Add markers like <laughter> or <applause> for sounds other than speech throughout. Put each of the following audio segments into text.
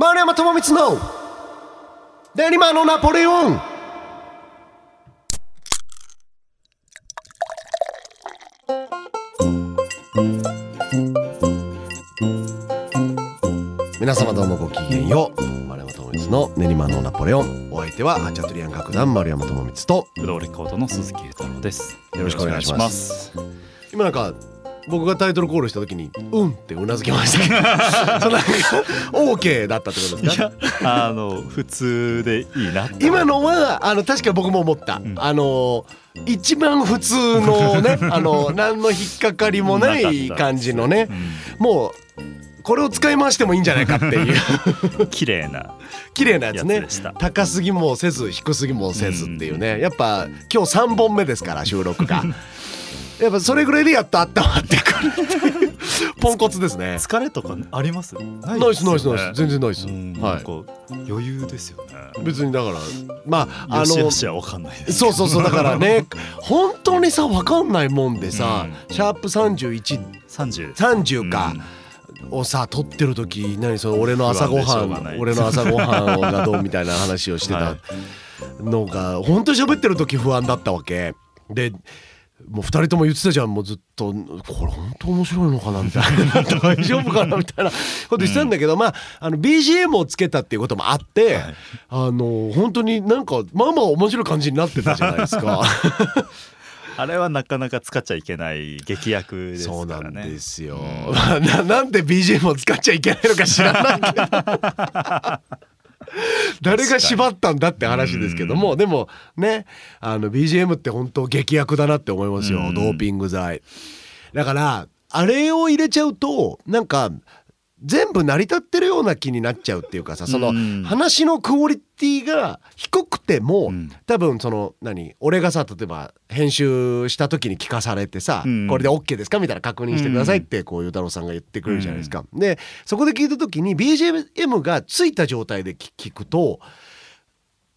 丸山智光の練馬のナポレオン。皆様どうもごきげんよう。丸山智光の練馬のナポレオン。お相手はハチャトリアン楽団丸山智光と不動レコードの鈴木裕太郎です。よろしくお願いします。今なんか僕がタイトルコールした時に「うん」ってうなずきました。け <laughs> どそのなんか OK だったってことですか？いや、あの普通でいいな。今のはあの確か僕も思った、ん。あの一番普通のね <laughs> あの何の引っかかりもない感じのねもうこれを使い回してもいいんじゃないかっていう。うん、綺麗な <laughs> 綺麗なやつね。高すぎもせず低すぎもせずっていうね。やっぱ今日3本目ですから収録がやっぱそれぐらいでやっと温まってくるっていうポンコツですね。疲れとかあります？なナイスナイスナイス全然ナイスうん、はなんか余裕ですよね。い別にだからまああよしのよしはわかんないです。そうそうそうだからね <laughs> 本当にさ分かんないもんでさ、うシャープ3130三十です。かをさ撮ってる時何その俺の朝ごはんい。俺の朝ごはんがどうみたいな話をしてたはのが本当に喋ってる時不安だったわけ。でもう2人とも言ってたじゃんもうずっとこれ本当面白いのかなみたいな <laughs> 大丈夫かなみたいなこと言ってたんだけど、まああの BGM をつけたっていうこともあって、はいあの本当になんかまあまあ面白い感じになってたじゃないですか。<laughs> あれはなかなか使っちゃいけない劇薬ですそうからね。なんですよ。うんまあななんで BGM を使っちゃいけないのか知らないけど。<laughs> <laughs> 誰が縛ったんだって話ですけども、でもねあの BGM って本当劇薬だなって思いますよ、うん。ドーピング剤だからあれを入れちゃうとなんか全部成り立ってるような気になっちゃうっていうかさそのうん話のクオリティが低くても、うん。多分その何俺がさ例えば編集した時に聞かされてさ、うん。これで OK ですか？みたいな確認してくださいってこうゆうたろうさんが言ってくれるじゃないですか。でそこで聞いた時に BGM がついた状態で聞聞くと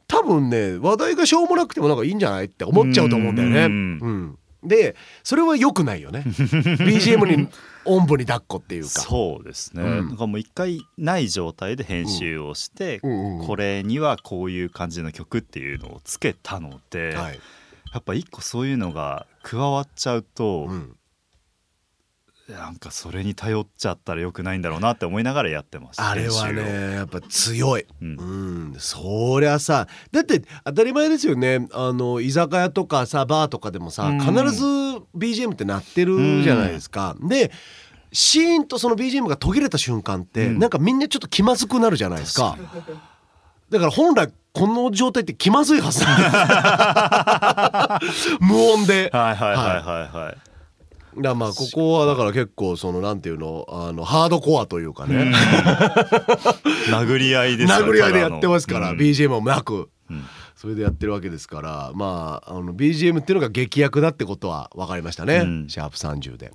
多分ね話題がしょうもなくてもなんかいいんじゃないって思っちゃうと思うんだよね。ううんんでそれは良くないよね。<laughs> BGM におんぶに抱っこっていうか。そうですね。うんなんかもう一回ない状態で編集をして、うんうんこれにはこういう感じの曲っていうのをつけたので、はいやっぱ一個そういうのが加わっちゃうと、うんなんかそれに頼っちゃったらよくないんだろうなって思いながらやってました。あれはねやっぱ強い。うん。うん、そりゃさだって当たり前ですよね。あの居酒屋とかさバーとかでもさうん。必ず BGM って鳴ってるじゃないですか。でシーンとその BGM が途切れた瞬間って、うん。なんかみんなちょっと気まずくなるじゃないですか。だから本来この状態って気まずいはず <laughs> 無音で。はいはいはいはいはい、だからまあここはだから結構そのなんていうのあのハードコアというかね、<laughs> 殴り合いですよ殴り合いでやってますから、うん BGM もなく。うん。それでやってるわけですから。まああの BGM っていうのが劇薬だってことは分かりましたね、うん。シャープ30で。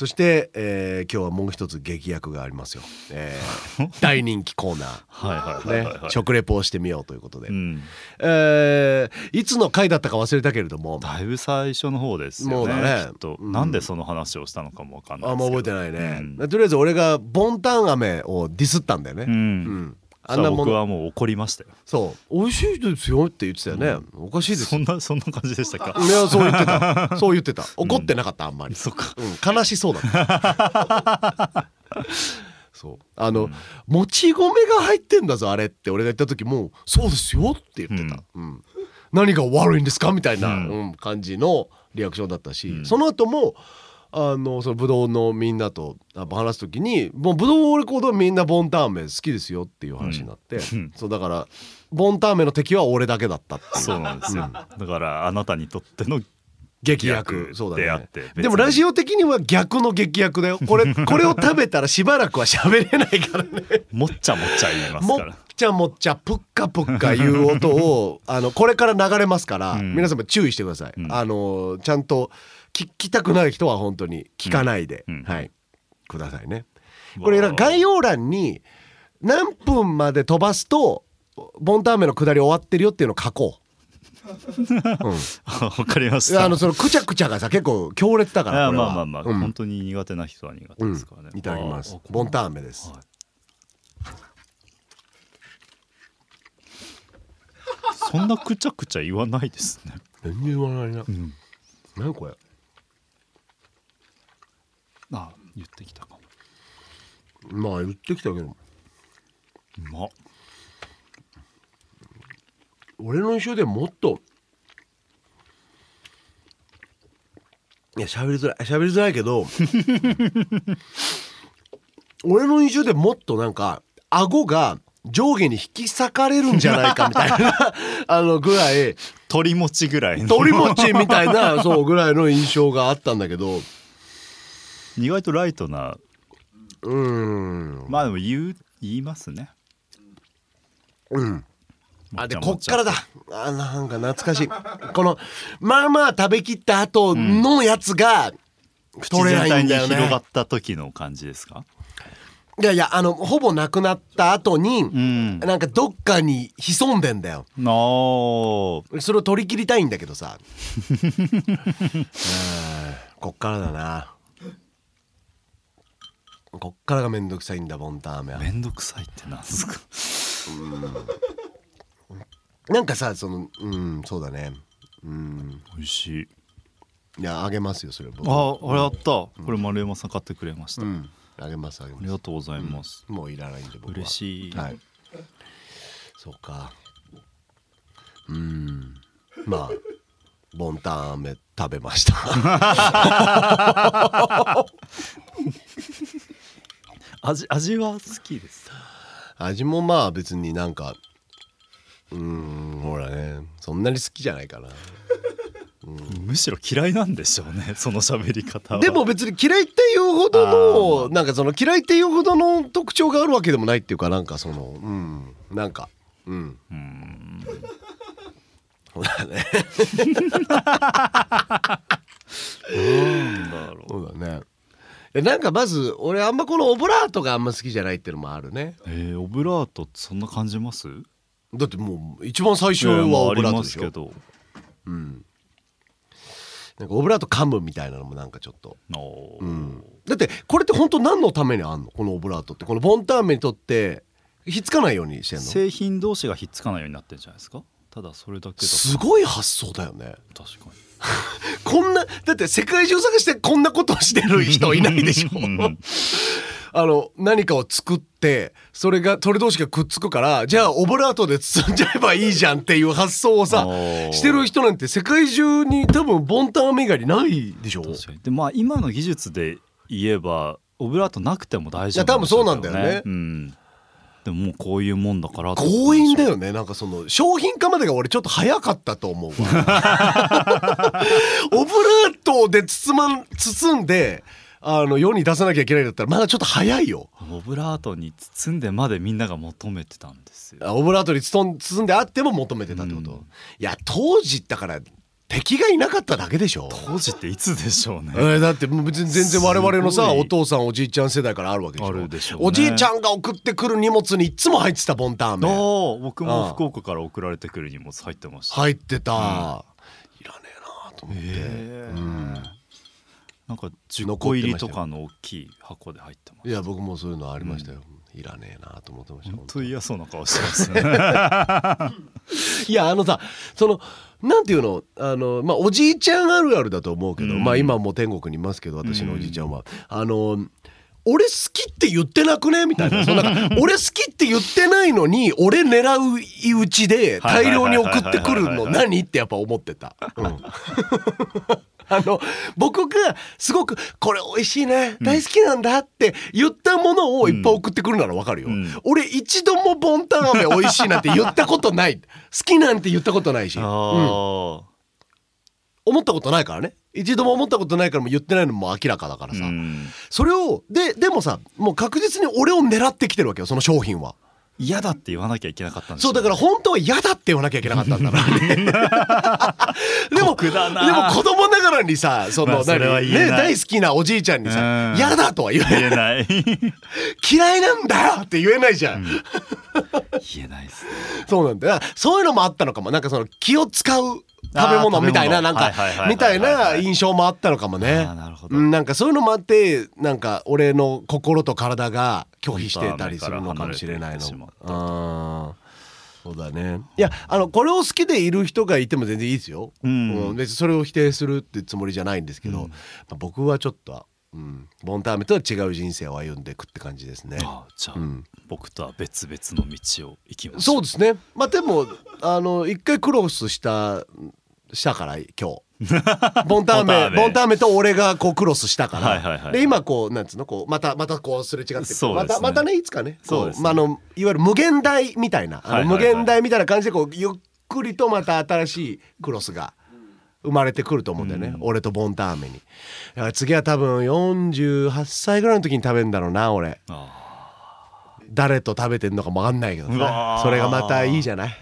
そして、えー今日はもう一つ劇薬がありますよ、えー <laughs> 大人気コーナはいはいー、ねはいはい、はい、食レポをしてみようということで、うん、えーいつの回だったか忘れたけれども。だいぶ最初の方ですよねもうだね。きっと、うん。なんでその話をしたのかもわかんないですけど。覚えてないね、うん。とりあえず俺がボンタン飴をディスったんだよね、うん。うんああんなもの。僕はもう怒りましたよ。そう。美味しいですよって言ってたよね、おかしいですそんなそんな感じでしたか？いやそう言ってた。そう言ってた。<laughs> 怒ってなかったあんまり、そっか。うん、悲しそうだった。<laughs> そう。あの、もち米が入ってんだぞあれって。俺が言った時も「そうですよ」って言ってた、うん。何が悪いんですか？みたいな、うん。うん感じのリアクションだったし、うん。その後もあのそのブドウのみんなとあ話す時にもうブドウレコードはみんなボンターメン好きですよっていう話になって、うん。そうだからボンターメンの敵は俺だけだったってそうなんですよ、だからあなたにとっての劇薬逆そうだね。であって別に。でもラジオ的には逆の劇薬だよこれ <laughs> これを食べたらしばらくは喋れないからね。もっちゃもっちゃ言いますもっからちゃもっちゃぷっかぷっかいう音をあのこれから流れますから、うん。皆様注意してください、うん。あのちゃんと聞きたくない人は本当に聞かないで、うん、はい。くださいね。これ概要欄に何分まで飛ばすとボンターメの下り終わってるよっていうのを書こう。わうん、<laughs> かります。あのそのくちゃくちゃがさ結構強烈だからまあまあまあ、うん、本当に苦手な人は苦手ですからね、うん、いただきます。ボンターメです、はい、そんなくちゃくちゃ言わないですね。全然言わないな、うん、何これ？あ言ってきたかも。まあ言ってきたけど。うまっ。俺の印象でもっと。いや喋りづらい喋りづらいけど。<laughs> 俺の印象でもっとなんか顎が上下に引き裂かれるんじゃないかみたいな <laughs> あのぐらい。鳥餅ぐらいの。鳥餅みたいなそうぐらいの印象があったんだけど意外とライトなうーん。まあでも言う言いますね。うん。あでもこっからだ。あなんか懐かしい。このまあまあ食べきった後のやつが口取れ全体にないんだよね。広がった時の感じですか？いやいやあのほぼなくなった後に、うん。なんかどっかに潜んでんだよ。なあそれを取り切りたいんだけどさ。<laughs> うん。こっからだなこっからがめんどくさいんだボンタン飴は。めんどくさいってなんですか？なんかさそのうんそうだね。うん。美味しい。いやあげますよそれ僕。ああれあった。これ丸山さん買ってくれました、あげますあげます。りがとうございます、もういらないんで僕は。嬉しい。はい。そうか。うん。まあボンタン飴食べました <laughs> 味味は好きです。味もまあ別になんかうんほらねそんなに好きじゃないかな。むしろ嫌いなんでしょうねその喋り方は。でも別に嫌いっていうほどのなんかその嫌いっていうほどの特徴があるわけでもないっていうかなんかそのうんなんかうん。うん。そうだね。<laughs> なんだろう。そうだねなんかまず俺あんまこのオブラートがあんま好きじゃないっていうのもあるね。えー、オブラートってそんな感じます？だってもう一番最初はオブラートですしょ。けど。うん。なんかオブラート噛むみたいなのもなんかちょっと。うん。だってこれって本当何のためにあんの？このオブラートって。このボンタン麺にとってひっつかないようにしてんの？製品同士がひっつかないようになってるんじゃないですか？ただそれだけすごい発想だよね。確かに <laughs> こんなだって世界中探してこんなことをしてる人いないでしょ。うん。あの何かを作ってそれがそれ同士がくっつくからじゃあオブラートで包んじゃえばいいじゃんっていう発想をさしてる人なんて世界中に多分ボンタンアメ以外にないでしょ。でまあ今の技術で言えばオブラートなくても大丈夫いや多分そうなんだよね。うん、でももうこういうもんだから強引だよよね。なんかその商品化までが俺ちょっと早かったと思うわ。<laughs> オブラートで包まん包んであの世に出さなきゃいけないんだったらまだちょっと早いよ。オブラートに包んでまでみんなが求めてたんですよ。あオブラートに包ん包んであっても求めてたってこと、うん。いや当時だから敵がいなかっただけでしょ。当時っていつでしょうね。えーだってもう別に全然我々のさお父さんおじいちゃん世代からあるわけでしょ。あるでしょうね。おじいちゃんが送ってくる荷物にいつも入ってたボンタン。あ麺ー僕も福岡から送られてくる荷物入ってました、入ってた、いらねえなと思って、へー。うん。なんか10個入りとかの大きい箱で入ってますいや僕もそういうのありましたよ、いらねえなと思ってました本当嫌そうな顔してますね。<laughs> いやあのさそのなんていうの？あのまあおじいちゃんあるあるだと思うけど、うん。まあ今もう天国にいますけど私のおじいちゃんは、あの俺好きって言ってなくね？みたいな。<laughs> そのなんか俺好きって言ってないのに俺狙ういうちで大量に送ってくるの何？ってやっぱ思ってた。うん <laughs> <laughs> あの僕がすごく「これ美味しいね大好きなんだ」って言ったものをいっぱい送ってくるならわかるよ、うん。俺一度もボンタン飴美味しいなんて言ったことない。<laughs> 好きなんて言ったことないし、あうん。ー思ったことないからね。一度も思ったことないからもう言ってないのも明らかだからさ、うん。それをででもさもう確実に俺を狙ってきてるわけよその商品は嫌だって言わなきゃいけなかったんですそうだから本当は嫌だって言わなきゃいけなかったんだな <laughs> でもでも子供ながらにさその、まあそね、大好きなおじいちゃんにさうん。嫌だとは言えない。<laughs> 嫌いなんだよって言えないじゃん、<laughs> 言えないですね。そうなんだそういうのもあったのかも。なんかその気を使う食べ物みたいななんかみたいな印象もあったのかもね。なんなんかそういうのもあってなんか俺の心と体が拒否してたりするのかもしれないのうんそうだね。いやあのこれを好きでいる人がいても全然いいですよ、うん。うん別にそれを否定するってつもりじゃないんですけど、うん。まあ、僕はちょっと、うん、ボンターメとは違う人生を歩んでいくって感じですね。ああじゃあ、うん。僕とは別々の道を行きましょそうですね。まあでもあの一回クロスしたしたから今日。ボンターメボンターメ。と俺がこうクロスしたから、はいはいはいで今こうなんつうの？こうまたまたこうすれ違ってね。またまたねいつかね。こそうね。まあ、あのいわゆる無限大みたいな、はいはいはい無限大みたいな感じでこうゆっくりとまた新しいクロスが生まれてくると思うんだよね、うん。俺とボンターメに。だから次は多分48歳ぐらいの時に食べるんだろうな俺。あ誰と食べてんのかもわかんないけどうわー。さそれがまたいいじゃない？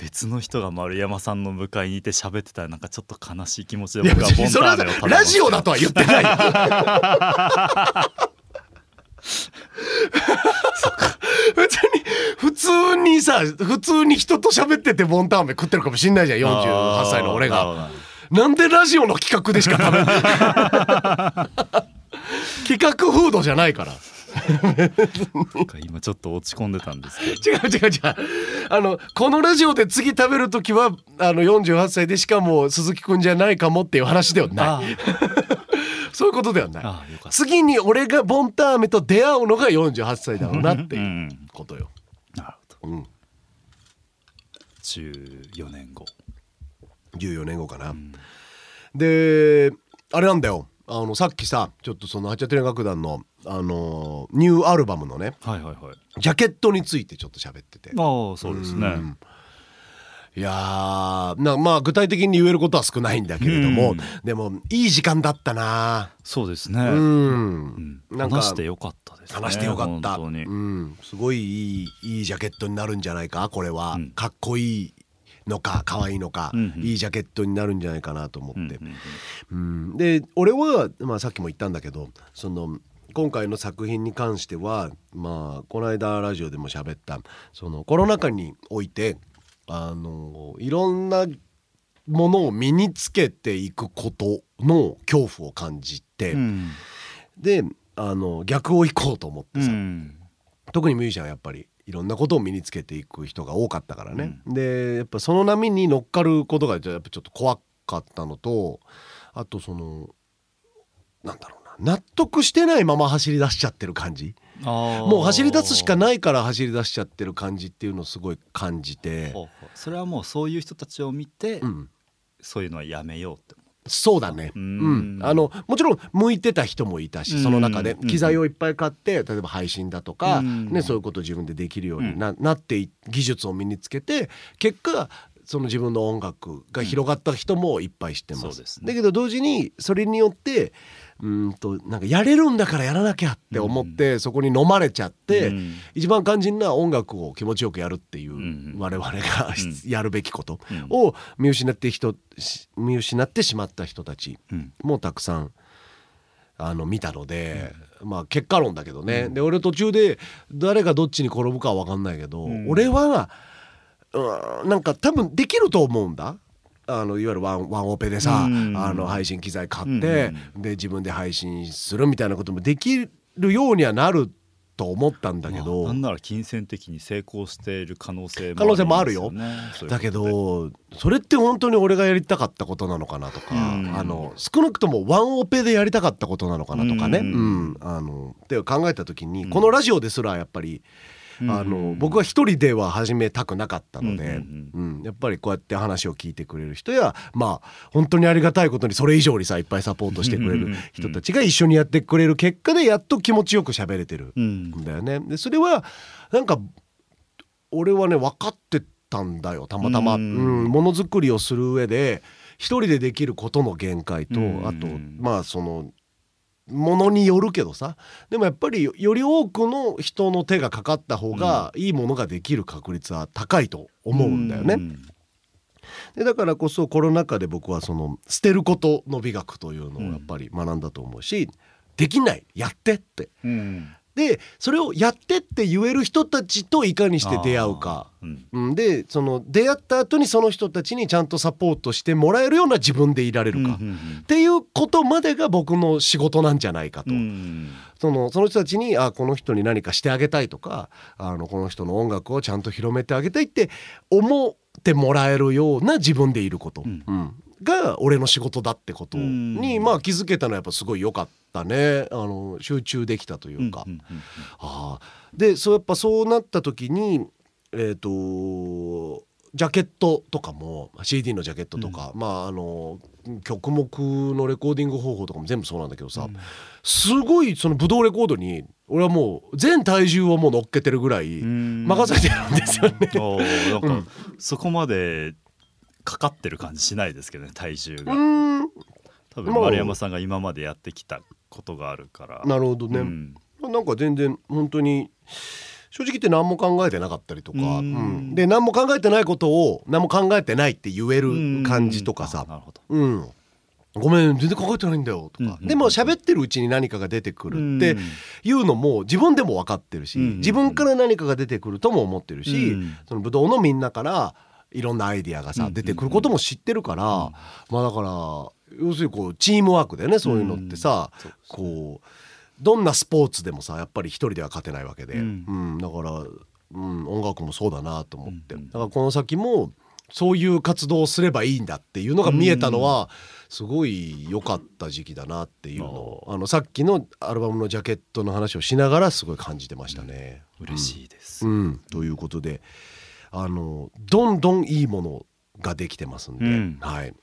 別の人が丸山さんの向かいにいて喋ってたらなんかちょっと悲しい気持ちで僕はボンターメをラジオだとは言ってないよ。別に普通にさ普通に人と喋っててボンタンメ食ってるかもしんないじゃん。48歳の俺が。なんでラジオの企画でしか食べない？<laughs> 企画フードじゃないから今ちょっと落ち込んでたんですけど。違う違う違う。あのこのラジオで次食べる時はあの48歳でしかも鈴木くんじゃないかもっていう話ではない。<laughs> そういうことではない。次に俺がボンターメと出会うのが48歳だろうなってういうんことよ、なるほど。うん、14年後。14年後かな、ん。であれなんだよ。あのさっきさちょっとその八丁楽団のあのニューアルバムのねはいはいはい。ジャケットについてちょっと喋ってて。ああそうですね。ん。いやーなまあ具体的に言えることは少ないんだけれども、うん。でもいい時間だったな。そうですね、うん、うん。なんか話してよかったですね話してよかった、うん、すごいいいいいジャケットになるんじゃないかこれは、うん。かっこいいのか可愛いのか、うんうんいいジャケットになるんじゃないかなと思って、うん。うん。で俺は、まあ、さっきも言ったんだけどその今回の作品に関してはまあこの間ラジオでも喋ったそのコロナ禍においてあのいろんなものを身につけていくことの恐怖を感じて、うん。であの逆を行こうと思ってさ、うん。特にミュージシャンはやっぱりいろんなことを身につけていく人が多かったからね、でやっぱその波に乗っかることがやっぱちょっと怖かったのとあとそのなんだろうな納得してないまま走り出しちゃってる感じ。もう走り出すしかないから走り出しちゃってる感じっていうのをすごい感じて、それはもうそういう人たちを見て、うん、そういうのはやめようってそうだね、ううん。ん、あのもちろん向いてた人もいたしその中でうん機材をいっぱい買って例えば配信だとか、うん。ね、そういうことを自分でできるようにな,、なってい技術を身につけて結果その自分の音楽が広がった人もいっぱい知ってます。すね。だけど同時にそれによってうーんとなんかやれるんだからやらなきゃって思って、そこに飲まれちゃって、うん。一番肝心な音楽を気持ちよくやるっていう、ん。我々が、うん。やるべきことうん。を見失って人し見失ってしまった人たちうん。もたくさんあの見たので、まあ結果論だけどね、で俺途中で誰がどっちに転ぶかは分かんないけど、うん。俺はうんなんか多分できると思うんだ。あのいわゆるワンワンオペでさ、うん。あの配信機材買って、うで自分で配信するみたいなこともできるようにはなると思ったんだけど、まあなんなら金銭的に成功している可能性も可能性もあるよ。だけどそれって本当に俺がやりたかったことなのかなとか、うん。あの少なくともワンオペでやりたかったことなのかなとかね、ううん。んあのって考えた時に、うん。このラジオですらやっぱり、うんあの僕は一人では始めたくなかったので、ううんん。やっぱりこうやって話を聞いてくれる人やまあ本当にありがたいことにそれ以上にさいっぱいサポートしてくれる人たちが一緒にやってくれる結果でやっと気持ちよく喋れてるうん。んだよね。でそれはなんか俺はね分かってたんだよ。たまたま、ううんん。ものづくりをする上で一人でできることの限界と、うん。あとまあそのものによるけどさ。でもやっぱりよより多くの人の手がかかった方がいいものができる確率は高いと思うんだよね。うん。でだからこそコロナ禍で僕はその捨てることの美学というのをやっぱり学んだと思うし、できない。やってって。うんででそれをやってって言える人たちといかにして出会うか。うん。うん、でその出会った後にその人たちにちゃんとサポートしてもらえるような自分でいられるか、っていうことまでが僕の仕事なんじゃないかと、うん。うんそのその人たちにあこの人に何かしてあげたいとかあのこの人の音楽をちゃんと広めてあげたいって思ってもらえるような自分でいること、うん。うんが俺の仕事だってことに、うん。まあ、気づけたのはやっぱすごい良かったね。あの集中できたというか。うんうんうんああ。でそうやっぱそうなった時にえっ、とジャケットとかも CD のジャケットとか、まああの曲目のレコーディング方法とかも全部そうなんだけどさ、うん。すごいそのブドウレコードに俺はもう全体重をもう乗っけてるぐらいうん。任せてるんですよね。<laughs> おーなんか、うん。そこまでかかってる感じしないですけどね体重うが、多分まあ丸山さんが今までやってきたことがあるから。なるほどね、うん。なんか全然本当に正直言って何も考えてなかったりとか、うん。うん。で何も考えてないことを何も考えてないって言える感じとかさ。うん、ごめん全然考えてないんだよとか、うんうんでも喋ってるうちに何かが出てくるっていうのも自分でも分かってるし、うん。自分から何かが出てくるとも思ってるし、うん。そのブドウのみんなからいろんなアイディアがさ、うん出てくることも知ってるから、まあだから要するにこうチームワークだよねそういうのってさ、そうこうどんなスポーツでもさやっぱり一人では勝てないわけで、ううんんだから、うん、音楽もそうだなと思って、うん。うんだからこの先もそういう活動をすればいいんだっていうのが見えたのはすごい良かった時期だなっていうのをあのさっきのアルバムのジャケットの話をしながらすごい感じてましたね。嬉しいです、うん、ということであのどんどんいいものができてますんで、うん。はい。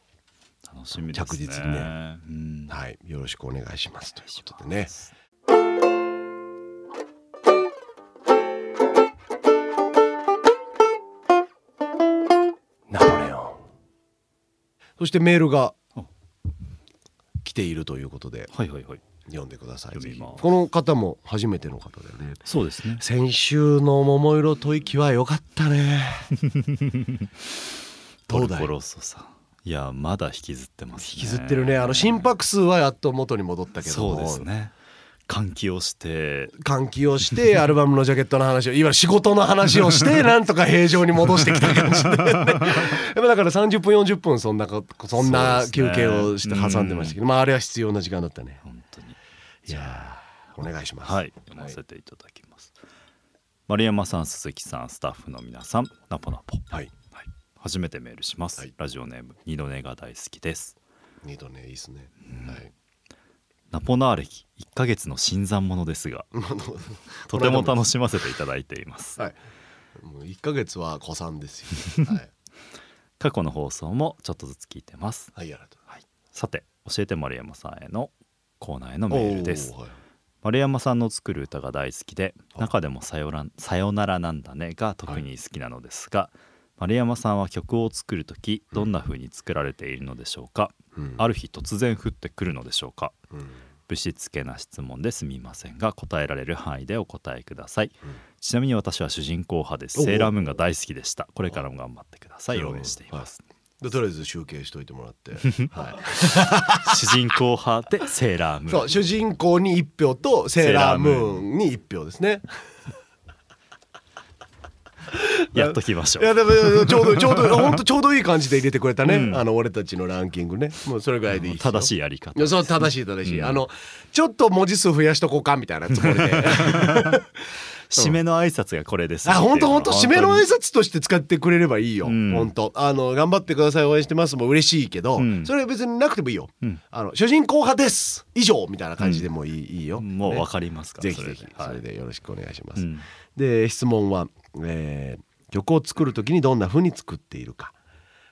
楽しみですね。着実にね。うん。はい、よろしくお願いします。ということでね。ナポレオン。そしてメールがお。来ているということで。はいはいはい読んでください。この方も初めての方だよね。そうですね。先週の桃色吐息は良かったね。<laughs> どうだい？ポロソさん。いやまだ引きずってます、ね、引きずってるね。あの心拍数はやっと元に戻ったけどそうですね。換気をして。換気をして <laughs> アルバムのジャケットの話を。いわゆる仕事の話をして <laughs> なんとか平常に戻してきた感じで、ね、やっぱだから30分40分そんなこそんな休憩をして挟んでましたけど、まああれは必要な時間だったね。本当にいやーお願いします。はい読ませていただきます、丸山さん鈴木さんスタッフの皆さんナポナポ。はい。はい、初めてメールします、はい。ラジオネーム二度寝が大好きです。二度ねいいですね、はい。ナポナー歴1ヶ月の新参者ですが <laughs> とても楽しませていただいています。はい。もう1ヶ月は子さんですよ。<laughs> はい、過去の放送もちょっとずつ聞いてます。はい、ありがとうさて教えて丸山さんへのコーナーへのメールです。はい。丸山さんの作る歌が大好きではい。中でもさよら「さよならなんだね」が特に好きなのですが、丸山さんは曲を作る時どんな風に作られているのでしょうか、うん。ある日突然降ってくるのでしょうか？うん。ぶしつけな質問ですみませんが答えられる範囲でお答えください、うん。ちなみに私は主人公派ですセーラームーンが大好きでした。これからも頑張ってください。応援しています、でとりあえず集計しといてもらって、<laughs> はい、<laughs> 主人公派でセーラームーン。<laughs> そう主人公に1票とセーラームーンに1票ですね。やっときましょいうやでもちょうどちょうど本当ちょうどいい感じで入れてくれたね、うん。あの俺たちのランキングね。もうそれぐらいでいい正しいやり方。いやそう正しい正しい、うん。あのちょっと文字数増やしとこうかみたいなつもりで締めの挨拶がこれですあ本当本当締めの挨拶拶として使ってくれればいいよ、うん。本当。あの頑張ってください応援してますも嬉しいけど、うん。それは別になくてもいいよ、うん。あの主人公派です。以上みたいな感じでもいい,、いいよねもうわかりますかぜひぜひ。それでよろしくお願いします、うん。で質問は、えー曲を作る時にどんな風に作っているか。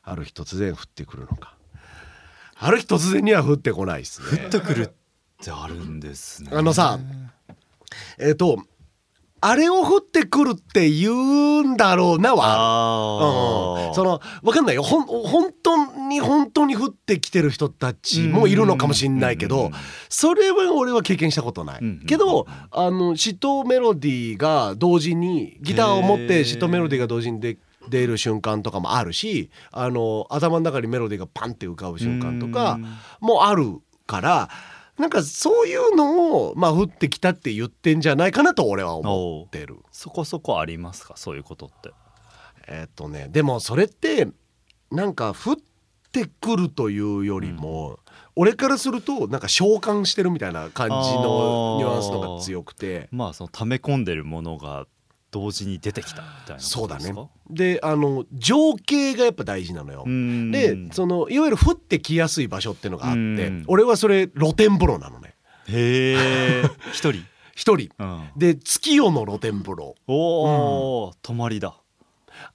ある日突然降ってくるのか。ある日突然には降ってこないですね。降ってくるってあるんですね。あのさえっ、とあれを降ってくるって言うんだろうなはうん。そのわかんないよ。ほん本当に本当に降ってきてる人たちもいるのかもしれないけどうん。それは俺は経験したことない、うん。けどあの詩とメロディーが同時にギターを持って詩とメロディーが同時にで出る瞬間とかもあるしあの頭の中にメロディーがパンって浮かぶ瞬間とかもあるからなんかそういうのをまあ降ってきたって言ってんじゃないかなと俺は思ってる。そこそこありますか？そういうことって。えっとねでもそれってなんか降ってくるというよりも、俺からするとなんか召喚してるみたいな感じのニュアンスのが強くて。まあその溜め込んでるものが同時に出てきたみたいなそうだね。であの情景がやっぱ大事なのよ。う。ん。でそのいわゆる降ってきやすい場所っていうのがあってうん。俺はそれ露天風呂なのね。へえ <laughs> 一人、一人。うん、で月夜の露天風呂。おお、泊まりだ。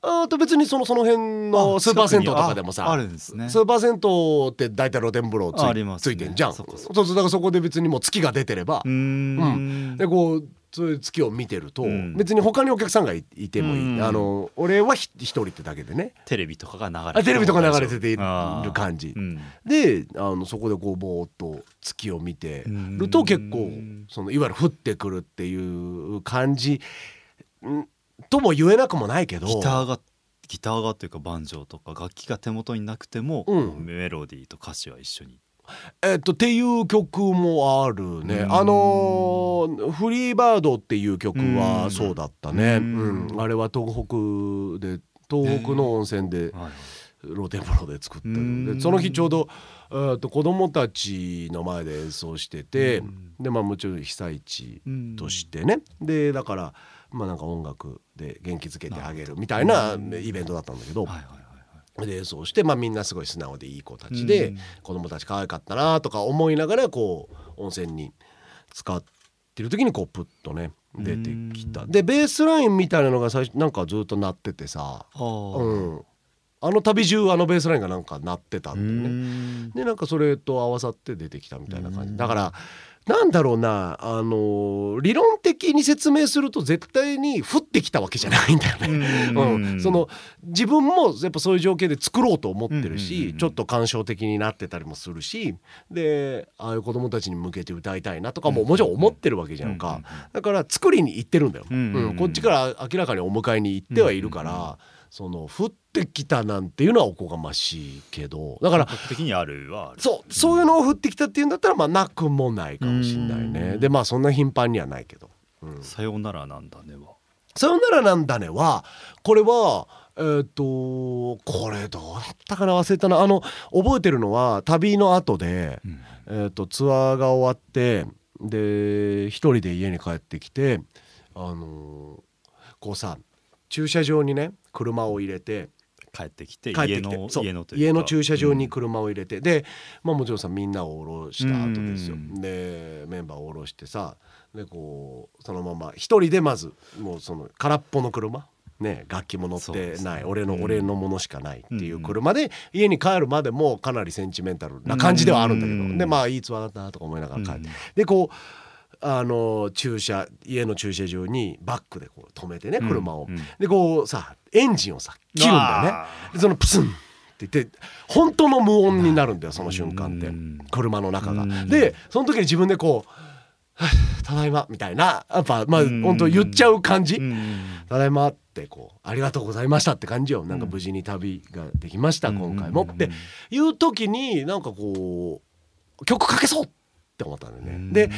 あと別にそのその辺のあスーパー銭湯とかでもさああるんですね。スーパー銭湯って大体露天風呂ついねついてんじゃん。そこそこそうそうだからそこで別にもう月が出てれば。うーん。でこうそういう月を見てると、うん。別に他にお客さんがいいてもいい、うん。あの俺はひ一人ってだけでね。テレビとかが流れてあテレビとか流れてている感じ。うん。であのそこでこうぼーっと月を見てると結構そのいわゆる降ってくるっていう感じん？とも言えなくもないけどギターがギターがっていうかバンジョーとか楽器が手元になくても、うん。メロディーと歌詞は一緒にえっとっていう曲もあるね。うん。あのーフリーバード」っていう曲はうんそうだったね。ううん。んあれは東北で東北の温泉ではい露天風呂で作ってるうん。でその日ちょうどえーと子供たちの前で演奏しててうん。でまあもちろん被災地うんとしてね。でだからまあなんか音楽で元気づけてあげるみたいなイベントだったんだけど。はいはいはいで演奏して、まあ、みんなすごい素直でいい子たちで、うん。子供たち可愛かったなとか思いながらこう温泉に使ってる時にこうプッとね出てきた。うんでベースラインみたいなのが最初なんかずっと鳴っててさ、うん、あの旅中あのベースラインがなんか鳴ってたんだようね。ん。でなんかそれと合わさって出てきたみたいな感じ。だからなんだろうなあの理論的に説明すると絶対に降ってきたわけじゃないんだよね。うん、<laughs> その自分もやっぱそういう条件で作ろうと思ってるし、うん。うんうんちょっと感傷的になってたりもするしでああいう子供たちに向けて歌いたいなとかももちろん思ってるわけじゃんか、うん。うん。うん。だから作りに行ってるんだよ、うん。うん。うんうんこっちから明らかにお迎えに行ってはいるから、うんうんうんその降ってきたなんていうのはおこがましいけどだから的にあるはそうそういうのを降ってきたっていうんだったらまあなくもないかもしれないね、うん。でまあそんな頻繁にはないけど。うん。さよならなんだねは。さよならなんだねはこれはえっ、とこれどうだったかな忘れたな。あの覚えてるのは旅の後で、うん。えー、とツアーが終わってで一人で家に帰ってきてあのーこうさ駐車場にね車を入れて帰ってきて帰って家の家の駐車場に車を入れて、で、まあ、もちろんさみんなを降ろした後ですよ、うん。でメンバーを降ろしてさでこうそのまま一人でまずもうその空っぽの車ね、楽器も乗ってない、俺の、うん。俺のものしかないっていう車で家に帰るまでもかなりセンチメンタルな感じではあるんだけど、うん。でまあいいツアーだったなとか思いながら帰って、うん。でこうあの駐車家の駐車場にバックでこう止めてね車を、うん。うんでこうさエンジンをさ切るんだよねあでそのプスンって言って本当の無音になるんだよその瞬間って。うん車の中が。うん。でその時に自分でこうはぁ「ただいま」みたいなやっぱまあうん。本当言っちゃう感じ。うん「ただいま」ってこう「ありがとうございました」って感じよ。なんか無事に旅ができました今回も。っていう時になんかこう曲かけそうって思ったんだよね。で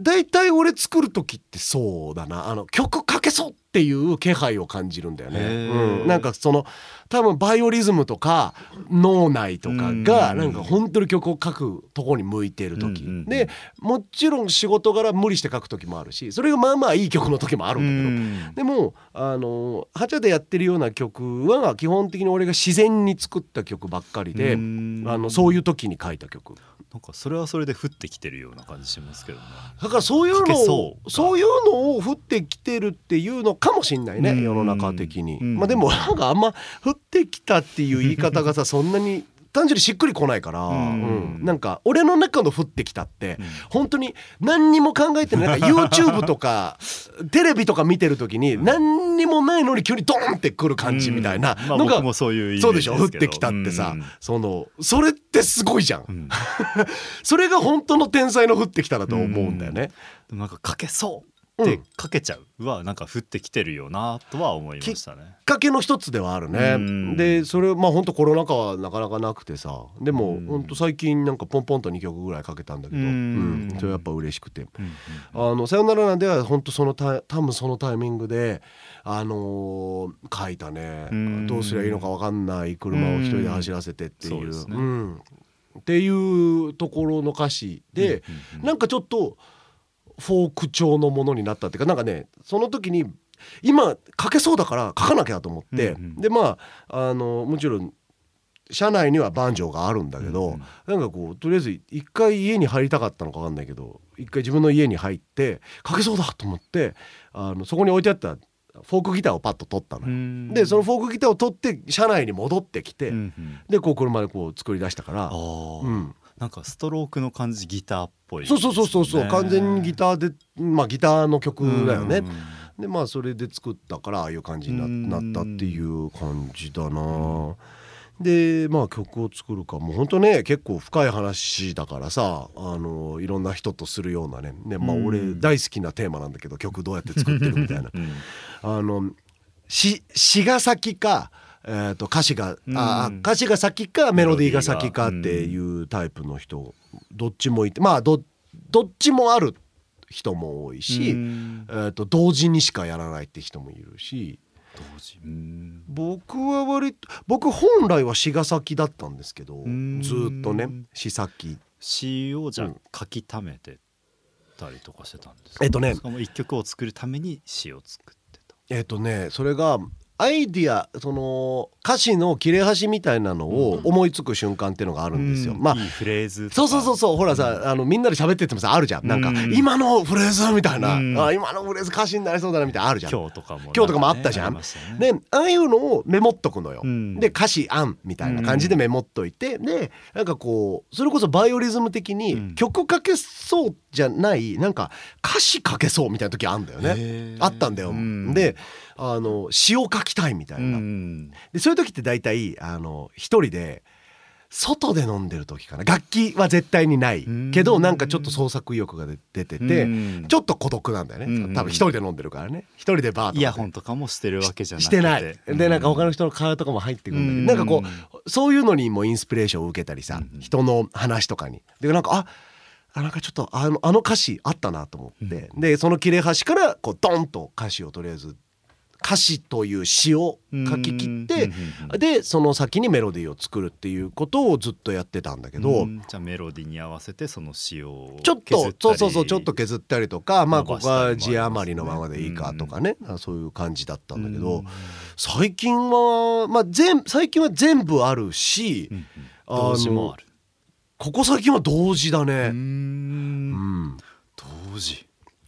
大体俺作る時ってそうだな。あの曲かけそうっていう気配を感じるんだよね。うん、なんかその多分バイオリズムとか脳内とかがうん。なんか本当に曲を書くとこに向いている時、うんうんうん。でもちろん仕事柄無理して書く時もあるしそれがまあまあいい曲の時もあるんだけど。でもあのハチャでやってるような曲は基本的に俺が自然に作った曲ばっかりで、あのそういう時に書いた曲。なんかそれはそれで降ってきてるような感じしますけどね。だからそういうのをそうか。そういうのを降ってきてるっていうのかもしんないねうん。世の中的に。うん。まあでもなんかあんま降ってきたっていう言い方がさそんなに単純にしっくりこないから、うん。うん。なんか俺の中の降ってきたって、うん。本当に何にも考えてない。なんか YouTube とか <laughs> テレビとか見てる時に何にもないのに急にドーンってくる感じみたいなうん。まあそういうそうでしょ降ってきたってさ、うん。そのそれってすごいじゃん、うん。<laughs> それが本当の天才の降ってきただと思うんだよね。なんかかけそうっでかけちゃうはなんか降ってきてるよなとは思いましたね。きっかけの一つではあるね。うん。でそれまあ本当コロナ禍はなかなかなくてさ。でもうん。本当最近なんかポンポンと2曲ぐらいかけたんだけど、ううん。んそれやっぱ嬉しくて。うん「あのさよならなんで」は本当そのタイ多分そのタイミングであのー書いたね。うん。どうすりゃいいのか分かんない車を一人で走らせてっていう。うね。うん。っていうところの歌詞で、うん。うん。なんかちょっとフォーク調のものになったっていうかなんかねその時に今書けそうだから書かなきゃと思って、うんうん。でまああのもちろん車内にはバンジョーがあるんだけど、うんうん。なんかこうとりあえず一回家に入りたかったのか分かんないけど一回自分の家に入って書けそうだと思ってあのそこに置いてあったフォークギターをパッと取ったのよ。うん。でそのフォークギターを取って車内に戻ってきて、うんうん。でこう車でこう作り出したからうんなんかストロークの感じギターっぽい、そうそうそうそうそう、完全にギターでまあギターの曲だよね、うん。でまあそれで作ったからああいう感じにうん。ななったっていう感じだな、でまあ曲を作るか。もうほんとね結構深い話だからさあのいろんな人とするようなね。ねまあうん。俺大好きなテーマなんだけど曲どうやって作ってるみたいな。うん。あの詩詩が先か、えー、と歌詞が、あうん。歌詞が先かメロディーが。先かっていうタイプの人どっちもいてまあどどっちもある人も多いし、うん。えー、と同時にしかやらないって人もいるし僕は割と僕本来は詩が先だったんですけどん。ずーっとね詩先。詩をじゃあうん書き溜めてたりとかしてたんですか？えっとね。一曲を作るために詩を作ってた。えっ、とねそれがアイディアその歌詞の切れ端みたいなのを思いつく瞬間っていうのがあるんですよ。まあうんいいフレーズそうそうそうそう。ほらさあのみんなで喋っててもさあるじゃん。なんかうん今のフレーズみたいな。うん。あ今のフレーズ歌詞になりそうだなみたいな。あるじゃん。今日とかも今日とかもあったじゃん。なんかね。でああいうのをメモっとくのよ。うん。で歌詞案みたいな感じでメモっといて。でなんかこうそれこそバイオリズム的うん。に曲かけそうじゃないなんか歌詞かけそうみたいな時あんだよね。あったんだよ。うん。であの詩を書きたいみたいな。うんでそういう時って大体あの一人で外で飲んでる時かな。楽器は絶対にないうん。けどなんかちょっと創作意欲が出出ててうん。ちょっと孤独なんだよね。うん多分一人で飲んでるからね。一人でバーとかで。イヤホンとかもしてるわけじゃなくしてない。でなんか他のの人の会とかも入ってくるんだけどなんかこうそういうのにもインスピレーションを受けたりさうん人の話とかに。でなんかああなんかちょっとあのあの歌詞あったなと思って。でその切れ端からこうドンと歌詞をとりあえず歌詞という詩を書き切ってでその先にメロディーを作るっていうことをずっとやってたんだけど、じゃあメロディーに合わせてその詩をちょっとそうそうそうちょっと削ったりとかまあここは字余りのままでいいかとかね、あそういう感じだったんだけど、うん。最近はまあ全最近は全部あるし、うんうん。あの同時もある。ここ最近は同時だうね、ん。うん。同時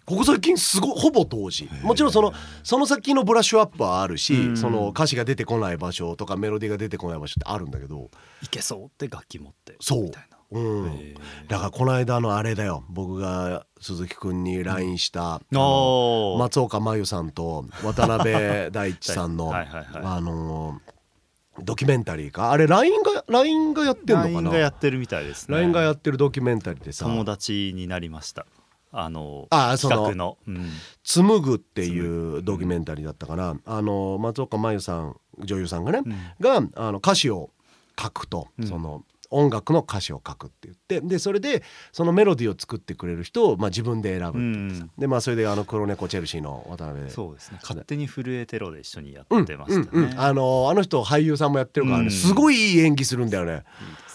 ここ最近すごいほぼ同時。もちろんそのその先のブラッシュアップはあるし、うん。その歌詞が出てこない場所とかメロディーが出てこない場所ってあるんだけど。いけそう？って楽器持って。そう。みたいな。うん、だからこの間のあれだよ。僕が鈴木くんに LINE した、あのおー。松岡真優さんと渡辺大地さんのはい。あのドキュメンタリーか？あれ LINE が LINE がやってんのか LINE ながやってるみたいですね。LINE がやってるドキュメンタリーでさ。友達になりましたあのあそのの。うん「紡ぐ」っていうドキュメンタリーだったかな、あの松岡真優さん女優さんがね、うん。があの歌詞を書くと、うん。その音楽の歌詞を書くって言ってでそれでそのメロディーを作ってくれる人を、まあ、自分で選ぶって言ってさ、でまあそれであの黒猫チェルシーの渡辺そうですね。勝手に震えてろで一緒にやうんってましたね、うんうんあのあの人俳優さんもやってるからね、うん。すごいいい演技するんだよね。いい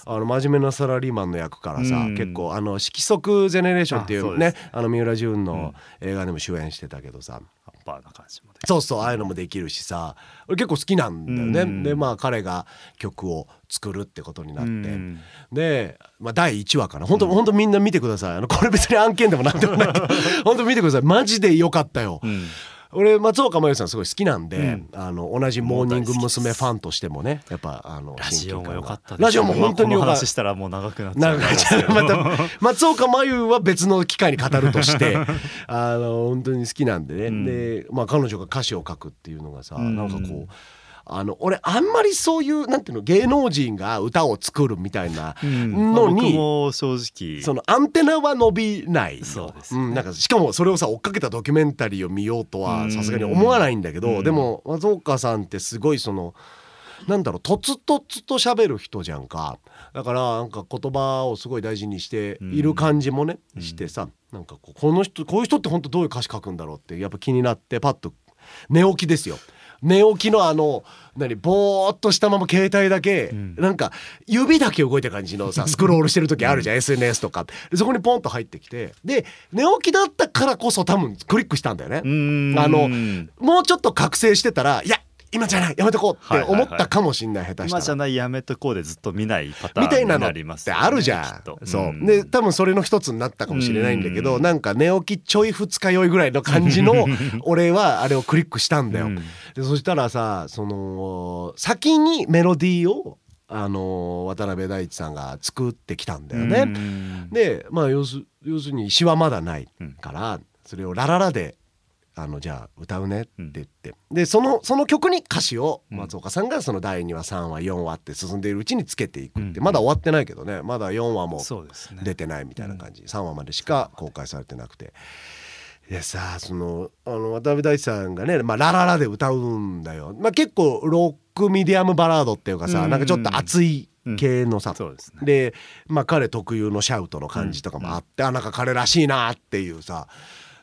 あの真面目なサラリーマンの役からさ、うん。結構あの色即ゼネレーションっていううねあの三浦淳の映画でも主演してたけどさ、アッパーな感じもでそうそうああいうのもできるしさ。俺結構好きなんだよね。うん。でまあ彼が曲を作るってことになって、うん。で、まあ、第1話かな。本当、本当みんな見てください。あのこれ別に案件でもなんでもないけど本当見てください。マジでよかったよ。うん俺松岡茉優さんすごい好きなんで、うん。あの同じモーニング娘。ファンとしてもねやっぱあのラジオも良かったラジオも本当に良かった。話したらもう長くなっちゃう。また <laughs> 松岡真優は別の機会に語るとして <laughs> あの本当に好きなんでね、うん。で、まあ、彼女が歌詞を書くっていうのがさ、うん。なんかこうあの俺あんまりそういうなんていうの芸能人が歌を作るみたいなうん。のに僕も正直。そのアンテナは伸びないよそうですよねん、なんかしかもそれをさ追っかけたドキュメンタリーを見ようとはさすがに思わないんだけどうん。でも松岡さんってすごいそのなんだろうとつとつと喋る人じゃんか。だからなんか言葉をすごい大事にしている感じもね、うん。してさなんかこうこの人こういう人って本当どういう歌詞書くんだろうってやっぱ気になってパッと寝起きですよ寝起きのあの何ぼーっとしたまま携帯だけ、ん。なんか指だけ動いてる感じのさ <laughs> スクロールしてる時あるじゃん、SNS とか。でそこにポンと入ってきて。で寝起きだったからこそ多分クリックしたんだよね、うん。あのもうちょっと覚醒してたらいや今じゃないやめとこうって思ったかもしんない、下手したら。今じゃないやめとこうでずっと見ないパターンみたいなにのっなりますよねてあるじゃん。そう、んで多分それの一つになったかもしれないんだけど、うんなんか寝起きちょい二日酔いぐらいの感じの <laughs> 俺はあれをクリックしたんだよ。うんでそしたらさその先にメロディーをあの渡辺大地さんが作ってきたんだよね。うんでまあ要す要するに詩はまだないから、それをラララであのじゃあ歌うねって言って、でそのその曲に歌詞を松岡さんがその第2話3話4話って進んでいるうちにつけていくって、うん。まだ終わってないけどね。まだ4話も出てないみたいな感じ、3話までしか公開されてなくて。でさそのあの渡辺大地さんがね「まあ、ラララ」で歌うんだよ、まあ、結構ロックミディアムバラードっていうかさ、うん。なんかちょっと熱い系のさ、そうですね。で、まあ、彼特有のシャウトの感じとかもあって、あなんか彼らしいなっていうさ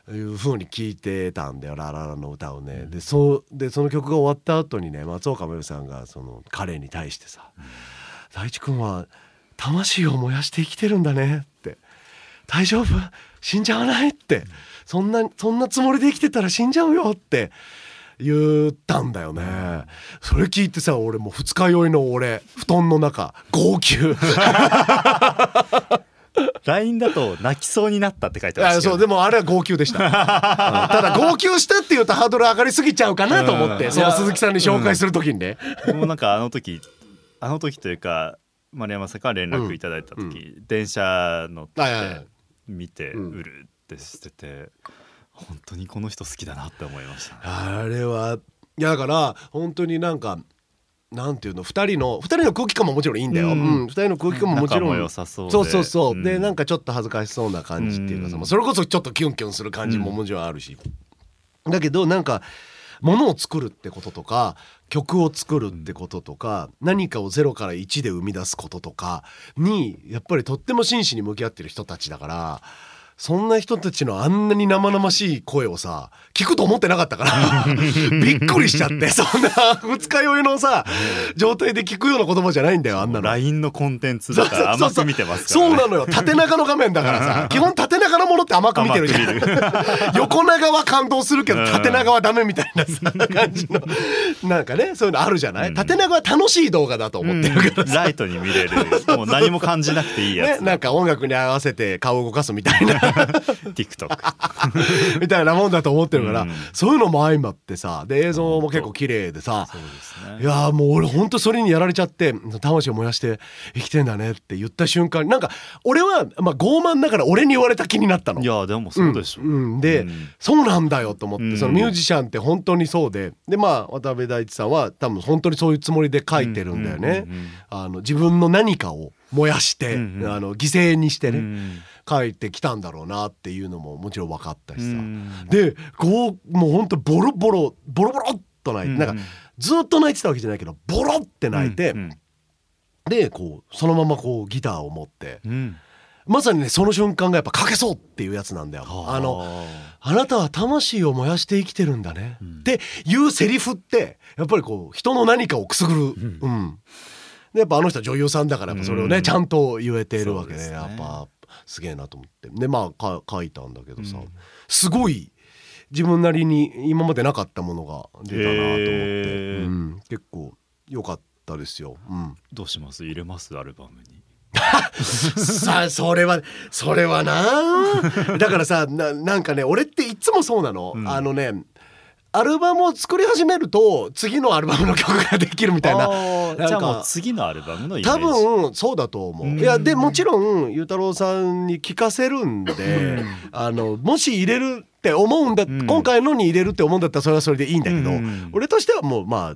いう風に聞いてたんだよラララの歌をね。でそうでその曲が終わった後にね松岡茉優さんがその彼に対してさ「大地君は魂を燃やして生きてるんだね」って「大丈夫？死んじゃわない?」って「そんなそんなつもりで生きてたら死んじゃうよ」って。言ったんだよね。それ聞いてさ俺もう二日酔いの俺布団の中号泣 <laughs> LINE だと泣きそうになったって書いてまあすけど。そうでもあれは号泣でした、<laughs> うん。ただ号泣したっていうとハードル上がりすぎちゃうかなと思って、うん。その鈴木さんに紹介する時にね、もうなんかあの時あの時というか丸山さんから連絡いただいた時、電車乗って見てうん。うるってしてて、本当にこの人好きだなって思いました。ね。あれはいやだから本当になんかなんていうの2人の2人の空気感ももちろんいいんだよ、ううん。ん2人の空気感ももちろん。良さそうで。そうそうそう、うん。でなんかちょっと恥ずかしそうな感じっていうかさ、うん。まあそれこそちょっとキュンキュンする感じももちろんあるし、だけどなんか物を作るってこととか曲を作るってこととか、何かを0から1で生み出すこととかにやっぱりとっても真摯に向き合ってる人たちだからそんな人たちのあんなに生々しい声をさ聞くと思ってなかったから <laughs> びっくりしちゃってそんな二日酔いのさ状態で聞くような言葉じゃないんだよあんなの。LINE のコンテンツだから甘く見てますから、ね、そうなのよ。縦長の画面だからさ基本縦長のものって甘く見てるじゃん。<laughs> 横長は感動するけどうん。縦長はダメみたいなさ感じの。なんかねそういうのあるじゃない、縦長は楽しい動画だと思ってるからうん。ライトに見れる。もう何も感じなくていいやね、つ、なんか音楽に合わせて顔を動かすみたいな <laughs> TikTok <laughs> みたいなもんだと思ってるから、うん。そういうのも相まってさで映像も結構綺麗でさね。いやーもう俺ほんとそれにやられちゃって魂を燃やして生きてんだねって言った瞬間なんか俺は、まあ、傲慢だから俺に言われた気になったの。いやでもそうでしょ、うん。うん。で、うん。そうなんだよと思って、うん。そのミュージシャンって本当にそうででまあ渡辺大地さんは多分本当にそういうつもりで書いてるんだよね。自分の何かを燃やして、うんうん。あの犠牲にしてね、うん書いてきたんだろうなっていうのももちろん分かったしさ、うん。でこうもうほんとボロボロボロボロっと泣いて、うん。なんかずっと泣いてたわけじゃないけどボロって泣いて、うんでこうそのままこうギターを持って。うん。まさにねその瞬間がやっぱ書けそうっていうやつなんだよ。あ。のあなたは魂を燃やして生きてるんだね、うん。っていうセリフってやっぱりこう人の何かをくすぐる、うん。でやっぱあの人は女優さんだからやっぱそれをね、うん。ちゃんと言えているわけでそうですね。やっぱすげえなと思って。でまあか書いたんだけどさ、うん。すごい自分なりに今までなかったものが出たなと思って、へー。うん、結構良かったですよ。うん。どうします？入れます？アルバムに。<laughs> さあそれはそれはな。だからさななんかね俺っていつもそうなの、うん。あのねアルバムを作り始めると次のアルバムの曲ができるみたいな。じゃあもう次のアルバムのイメー多ジ分そうだと思う、うんいやでもちろんゆうたろうさんに聞かせるんであのもし入れるって思うんだ、うん。今回のに入れるって思うんだったらそれはそれでいいんだけど、うん。俺としてはもうまあ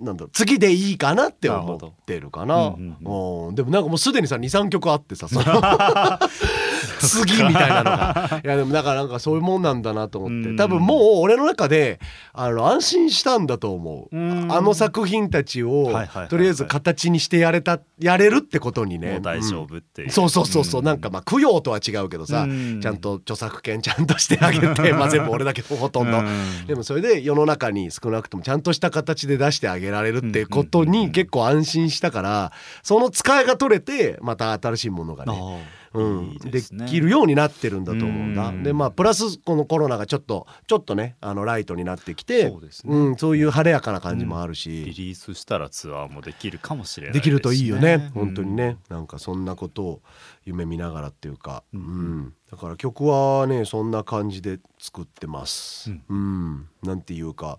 なんだろう次でいいかなって思ってるかな。なるほどうんでもなんかもうすでにさ23曲あってさその。<laughs> 次みたいなのが。いやでもだからなんかそういうもんなんだなと思って。うん。多分もう俺の中であの安心したんだと思う。うん。あの作品たちをとりあえず形にしてやれたやれるってことにね。もう大丈夫っていう、そうそうそうそう、ん。なんかまあ供養とは違うけどさ、うん。ちゃんと著作権ちゃんとしてあげてまあ全部俺だけどほとんど、うん。でもそれで世の中に少なくともちゃんとした形で出してあげられるってことに結構安心したからその使いが取れてまた新しいものがねうん、できるようになってるんだと思うんだ。うんでまあプラスこのコロナがちょっとちょっとねあのライトになってきてそうですね。うん、そういう晴れやかな感じもあるリし、リースしたらツアーもできるかもしれないできるといいよね。本当にね、なんかそんなことを夢見ながらっていうか、うん。だから曲はねそんな感じで作ってます。うん、なんていうか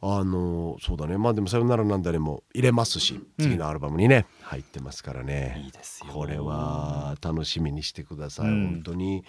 あのそうだね。まあでも「さよならなんだね」も入れますし次のアルバムにね、入ってますからね。いいですよ。これは楽しみにしてください、うん。本当に。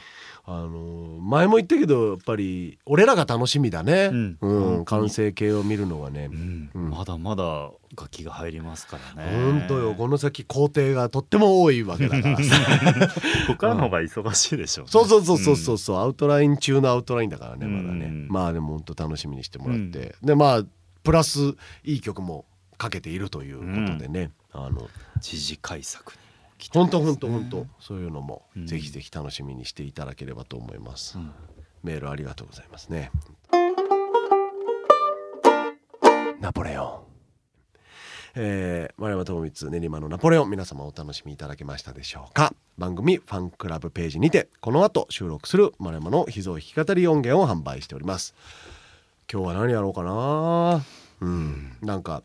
あの前も言ったけどやっぱり俺らが楽しみだね、うん。うん。完成形を見るのはね、うん。うん。まだまだ楽器が入りますからね。本当よ。この先工程がとっても多いわけだから。さ <laughs> ここからの方が忙しいでしょうね、そうそうそうそうそうそう、アウトライン中のアウトラインだからねまだね、うんまあでも本当楽しみにしてもらって、でまあプラスいい曲もかけているということでね、あの時事改作にも期待本当本当本当。そういうのもうん。ぜひぜひ楽しみにしていただければと思います、うん。メールありがとうございますね。ナポレオン。えー、丸山智光練馬のナポレオン。皆様お楽しみいただけましたでしょうか？番組ファンクラブページにてこの後収録する丸山の秘蔵弾き語り音源を販売しております。今日は何やろうかな？うん。なんか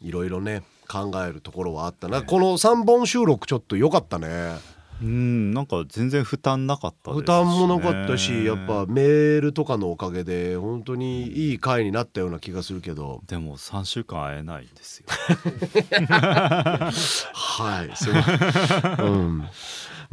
いろいろね考えるところはあったな、この3本収録ちょっと良かったね。うんなんか全然負担なかったですしね。負担もなかったしやっぱメールとかのおかげで本当にいい回になったような気がするけど。でも3週間会えないんですよ。<laughs> はいすごい、うん、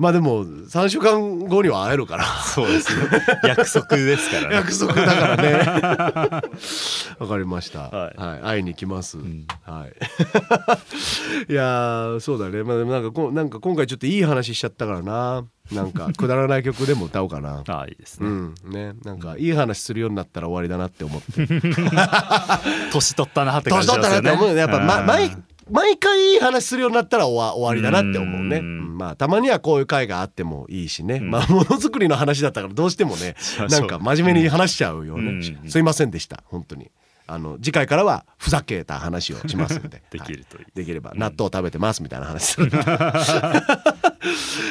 まあでも3週間後には会えるから。そうですね。<laughs> 約束ですからね。約束だからね。<laughs> わかりました、はい。会いに来ます、ん。はい。<laughs> いやーそうだね。まあでもなんかこなんか今回ちょっといい話しちゃったからな。なんかくだらない曲でも歌おうかな。ああいいですね、うん。ね。なんかいい話するようになったら終わりだなって思って。年取ったなって感年じしますよね。取ったなって思う。よねやっぱ、ま、うん毎毎回いい話するようになったら終わ終わりだなって思うね、うまあたまにはこういう回があってもいいしね、ん。まあものづくりの話だったからどうしてもね <laughs> なんか真面目に話しちゃうよね、うん。すいませんでした。本当に。あの次回からはふざけた話をしますんで。<laughs> できるといい。はできれば納豆食べてますみたいな話。す <laughs> る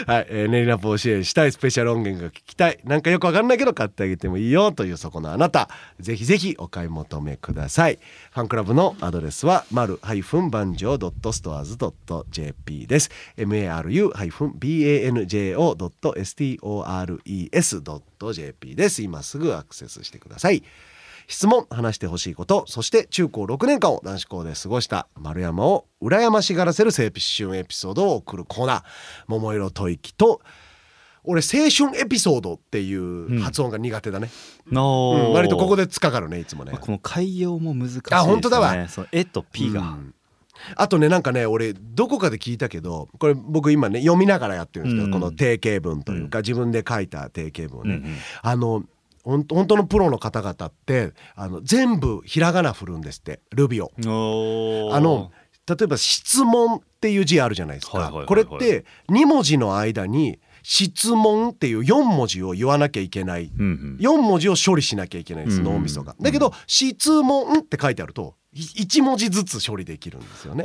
はい、えー、ネリラポを支援したいスペシャル音源が聞きたい。なんかよくわかんないけど買ってあげてもいいよというそこのあなた。ぜひぜひお買い求めください。ファンクラブのアドレスはマルハイフンバンジョー .stores.jp です。maru-banjo.stores.jp です。今すぐアクセスしてください。質問話してほしいことそして中高6年間を男子校で過ごした丸山を羨ましがらせる青春エピソードを送るコーナー「桃色吐息」と俺青春エピソードっていう発音が苦手だね、のうん割とここで突っかかるねいつもね。まあこの海洋も難しいですね。あ本当だわ。その絵と P が、うん。あとねなんかね俺どこかで聞いたけどこれ僕今ね読みながらやってるんですけど、うん。この定型文というか、自分で書いた定型文をね、うんうん。あの本当のプロの方々ってあの全部ひらがな振るんですってルビを。おー。あの例えば「質問」っていう字あるじゃないですか。これって2文字の間に「質問」っていう4文字を言わなきゃいけない。うんうん。4文字を処理しなきゃいけないんですうん脳みそが。だけど「質問」って書いてあると1文字ずつ処理できるんですよね。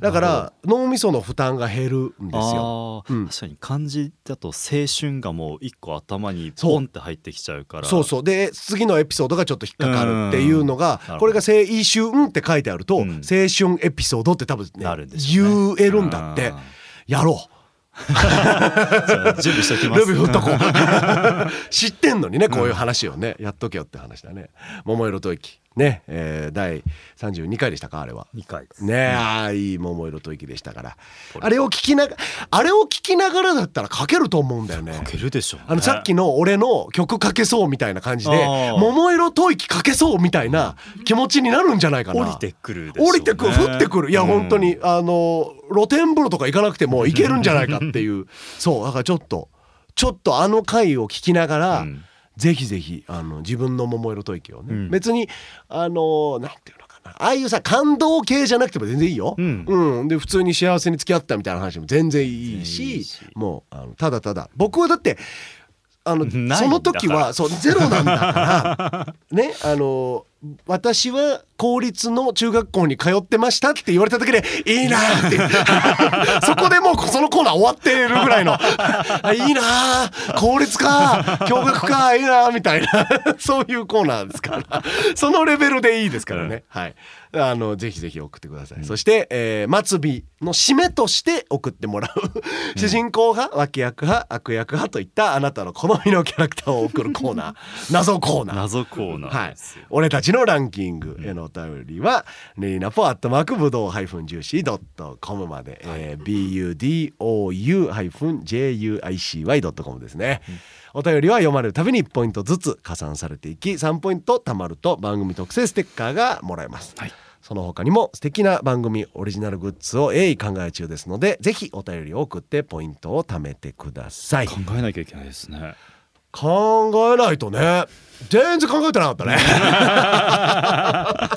だから脳みその負担が減るんですよ。確かに漢字だと青春がもう一個頭にポンって入ってきちゃうから。そうそう。で次のエピソードがちょっと引っかかるっていうのがこれが「青春」って書いてあると「うん。青春エピソード」って多分ね言えるんだって。あやろう。<laughs> 準備しときます。ルビ振っとこう。<laughs> 知ってんのにねこういう話をねやっとけよって話だね。桃色吐息ね、えー、第32回でしたかあれは。2回。ですねえ、ああいい桃色吐息でしたから。あれを聞きながあれを聞きながらだったら書けると思うんだよね。書けるでしょう、ね、あのさっきの俺の曲書けそうみたいな感じで桃色吐息書けそうみたいな気持ちになるんじゃないかな。降りてくるでしょう、ね、降りてくる降ってくる。いやうん。本当にあの露天風呂とか行かなくても行けるんじゃないかっていう。<laughs> そうだからちょっとちょっとあの回を聞きながら、うんぜひぜひあの自分の桃色吐息をね、うん。別にあのなんていうのかな。ああいうさ感動系じゃなくても全然いいよ、うん。で普通に幸せに付き合ったみたいな話も全然いいしいいし。もうあのただただ。僕はだってあのないんだその時はそうゼロなんだから。<laughs> ねあの私は公立の中学校に通ってましたって言われただけでいいなーって。<laughs> そこでもうそのコーナー終わってるぐらいの <laughs> あいいなー公立か共学かいいなーみたいなそういうコーナーですから。そのレベルでいいですからね、はいあのぜひぜひ送ってください、そして、えー末尾の締めとして送ってもらう。主人公派脇役派悪役派といったあなたの好みのキャラクターを送るコーナー。<laughs> 謎コーナー。謎コーナはいーですよ、、俺たちのランキングへのお便りは、ネリナポアットマークブドウハイフンジューシードットコムまで、えー budou ハイフン juicy ドットコムですね、お便りは読まれるたびに1ポイントずつ加算されていき3ポイント貯まると番組特製ステッカーがもらえます、はい。その他にも素敵な番組オリジナルグッズを鋭意考え中ですのでぜひお便りを送ってポイントを貯めてください。考えなきゃいけないですね。考えないとね。全然考えてなかったね。<laughs> <laughs>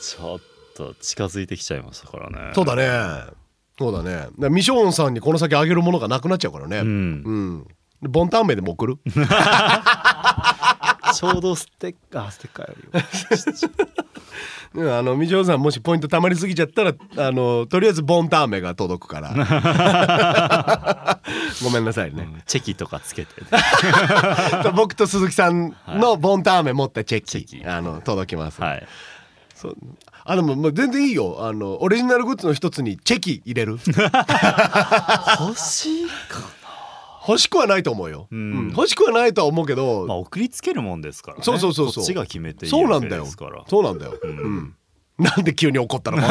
ちょっと近づいてきちゃいましたからね。そうだね。そうだね。ミショーンさんにこの先あげるものがなくなっちゃうからね。ううん。ん、でボンタンメでも送る？ちょうどステッカーステッカーより。<laughs> うんあのミショーンさんもしポイント貯まりすぎちゃったらあのとりあえずボンタンメが届くから。<laughs> ごめんなさいね、チェキとかつけて。<laughs> 僕と鈴木さんのボンタンメ持ったチェキ,、チェキ。あの届きます、はい。そうあでももう全然いいよ。あのオリジナルグッズの一つにチェキ入れる。欲しいか欲しくはないと思うよ、うん。うん。欲しくはないとは思うけど、まあ送りつけるもんですからね。そうそうそうそう。こっちが決めていいわけそうなんだよ。ですからそうなんだよ、うん。なんで急に怒ったの？か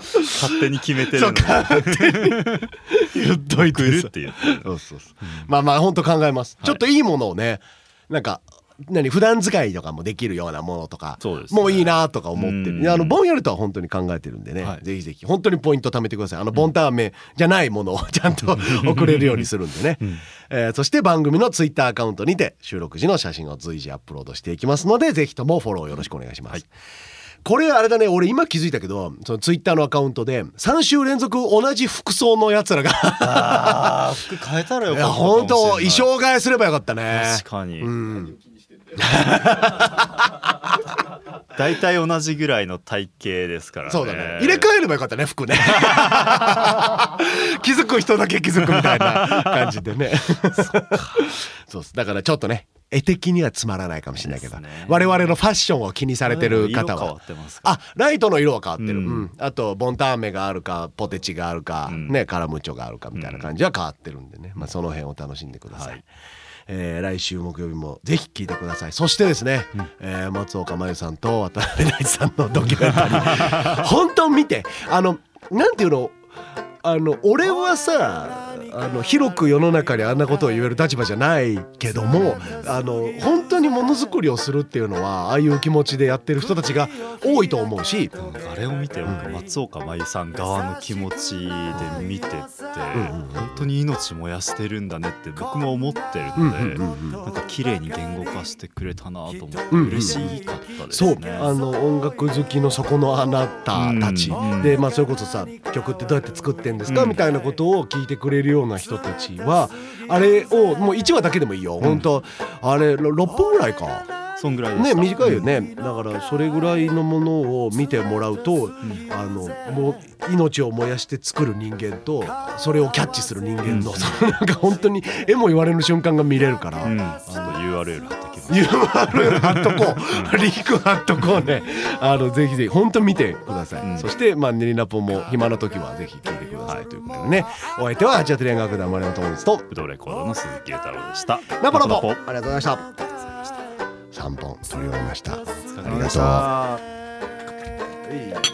勝手に決めてるのに。<laughs> 言っとい送るって言っそうそうそう。まあまあ本当考えます、ちょっといいものをねなんか何普段使いとかもできるようなものとかもういいなとか思ってる、あのぼんやりとは本当に考えてるんでね、はい。ぜひぜひ本当にポイント貯めてください。あのボンタンメじゃないものをちゃんと <laughs> 送れるようにするんでね、えーそして番組のツイッターアカウントにて収録時の写真を随時アップロードしていきますのでぜひともフォローよろしくお願いします、これあれだね俺今気づいたけどそのツイッターのアカウントで3週連続同じ服装のやつらがあー服変えたらよいやかったかもしれない。<laughs> 本当衣装替えすればよかったね。確かに、うん <laughs> 大体同じぐらいの体型ですからね。そうだね。入れ替えればよかったね服ね。<laughs> 気づく人だけ気づくみたいな <laughs> 感じでね。そうっす。だからちょっとね絵的にはつまらないかもしれないけど、ね。我々のファッションを気にされてる方色変わはってますか？らあライトの色は変わってる、うん。うん。あとボンタンメがあるかポテチがあるか、うん。ねカラムーチョがあるかみたいな感じは変わってるんでね、まあ、その辺を楽しんでください、はいえー来週木曜日もぜひ聞いてください。そしてですね、えー松岡真優さんと渡辺大地さんのドキュメンタリー。<laughs> 本当見てあのなんていうの？あの俺はさあの広く世の中にあんなことを言える立場じゃないけどもあの本当にものづくりをするっていうのはああいう気持ちでやってる人たちが多いと思うしあれを見て僕松岡真優さん側の気持ちで見てって本当に命燃やしてるんだねって僕も思ってるのでなんか綺麗に言語化してくれたなと思ってうんうん嬉しかったですそうね。あの音楽好きの底のあなたたち、うんでまあそれこそさ曲ってどうやって作ってんですか、うん。みたいなことを聞いてくれるような人たちはあれをもう1話だけでもいいよ、本当あれ6分ぐらいか。そんぐらいでね短いよね、だからそれぐらいのものを見てもらうと、あのもう命を燃やして作る人間とそれをキャッチする人間の、そのなんか本当に絵も言われる瞬間が見れるから、うん、ちょっと URL 貼っときます。URL 貼っとこう。リンク貼っとこうね。あのぜひぜひ本当見てください、うん。そしてまあ練りナポも暇な時はぜひ聞いてください、ということでね。お相手は八幡連楽団丸山智光とブドウレコードの鈴木裕太郎でした。ナポナポナポありがとうございました3本取り終えました。ありがとう。